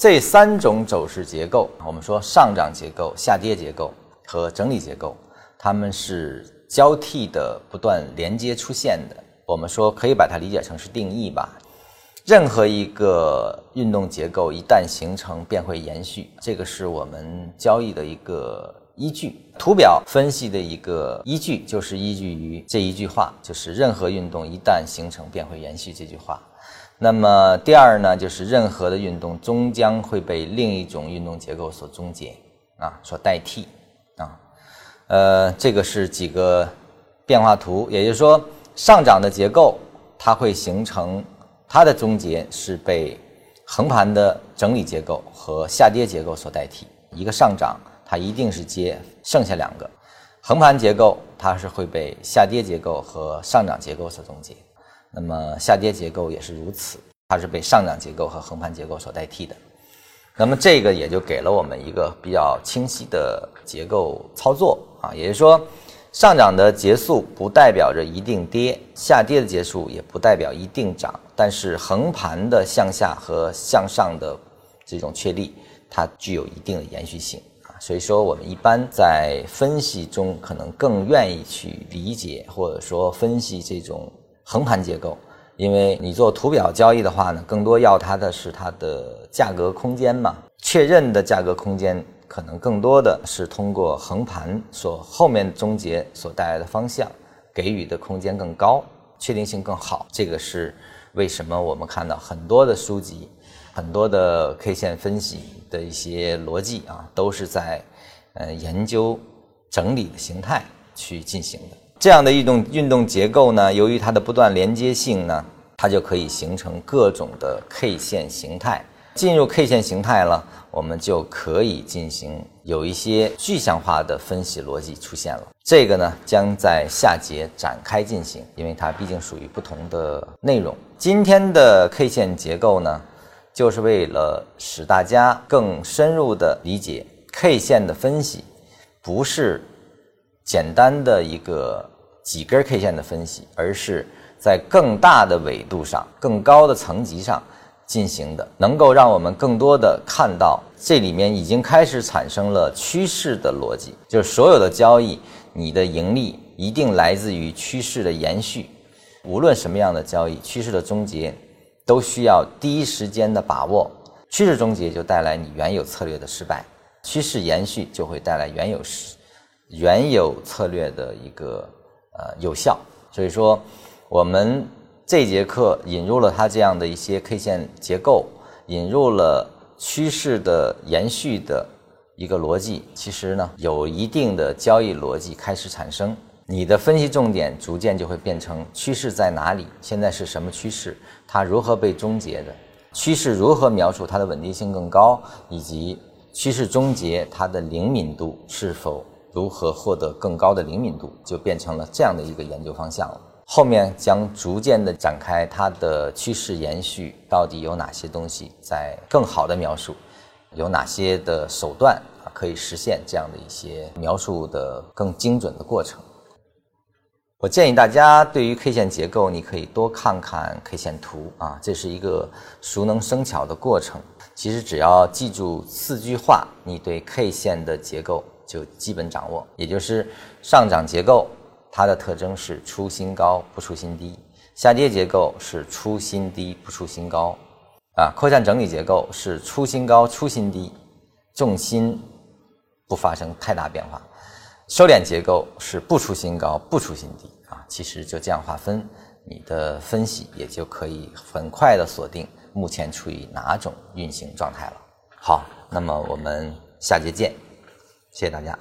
这三种走势结构，我们说上涨结构、下跌结构和整理结构，它们是交替的、不断连接出现的。我们说可以把它理解成是定义吧。任何一个运动结构一旦形成，便会延续，这个是我们交易的一个依据。图表分析的一个依据，就是依据于这一句话，就是任何运动一旦形成，便会延续这句话。那么第二呢，就是任何的运动终将会被另一种运动结构所终结啊，所代替啊。呃，这个是几个变化图，也就是说，上涨的结构它会形成它的终结是被横盘的整理结构和下跌结构所代替。一个上涨，它一定是接剩下两个横盘结构，它是会被下跌结构和上涨结构所终结。那么下跌结构也是如此，它是被上涨结构和横盘结构所代替的。那么这个也就给了我们一个比较清晰的结构操作啊，也就是说，上涨的结束不代表着一定跌，下跌的结束也不代表一定涨，但是横盘的向下和向上的这种确立，它具有一定的延续性。所以说，我们一般在分析中可能更愿意去理解或者说分析这种。横盘结构，因为你做图表交易的话呢，更多要它的是它的价格空间嘛，确认的价格空间可能更多的是通过横盘所后面终结所带来的方向给予的空间更高，确定性更好。这个是为什么我们看到很多的书籍，很多的 K 线分析的一些逻辑啊，都是在呃研究整理的形态去进行的。这样的运动运动结构呢，由于它的不断连接性呢，它就可以形成各种的 K 线形态。进入 K 线形态了，我们就可以进行有一些具象化的分析逻辑出现了。这个呢，将在下节展开进行，因为它毕竟属于不同的内容。今天的 K 线结构呢，就是为了使大家更深入的理解 K 线的分析，不是。简单的一个几根 K 线的分析，而是在更大的纬度上、更高的层级上进行的，能够让我们更多的看到这里面已经开始产生了趋势的逻辑，就是所有的交易，你的盈利一定来自于趋势的延续。无论什么样的交易，趋势的终结都需要第一时间的把握。趋势终结就带来你原有策略的失败，趋势延续就会带来原有。原有策略的一个呃有效，所以说我们这节课引入了它这样的一些 K 线结构，引入了趋势的延续的一个逻辑，其实呢有一定的交易逻辑开始产生，你的分析重点逐渐就会变成趋势在哪里，现在是什么趋势，它如何被终结的，趋势如何描述它的稳定性更高，以及趋势终结它的灵敏度是否。如何获得更高的灵敏度，就变成了这样的一个研究方向了。后面将逐渐的展开它的趋势延续到底有哪些东西在更好的描述，有哪些的手段可以实现这样的一些描述的更精准的过程。我建议大家对于 K 线结构，你可以多看看 K 线图啊，这是一个熟能生巧的过程。其实只要记住四句话，你对 K 线的结构。就基本掌握，也就是上涨结构，它的特征是出新高不出新低；下跌结构是出新低不出新高；啊，扩散整理结构是出新高出新低，重心不发生太大变化；收敛结构是不出新高不出新低。啊，其实就这样划分，你的分析也就可以很快的锁定目前处于哪种运行状态了。好，那么我们下节见。谢谢大家。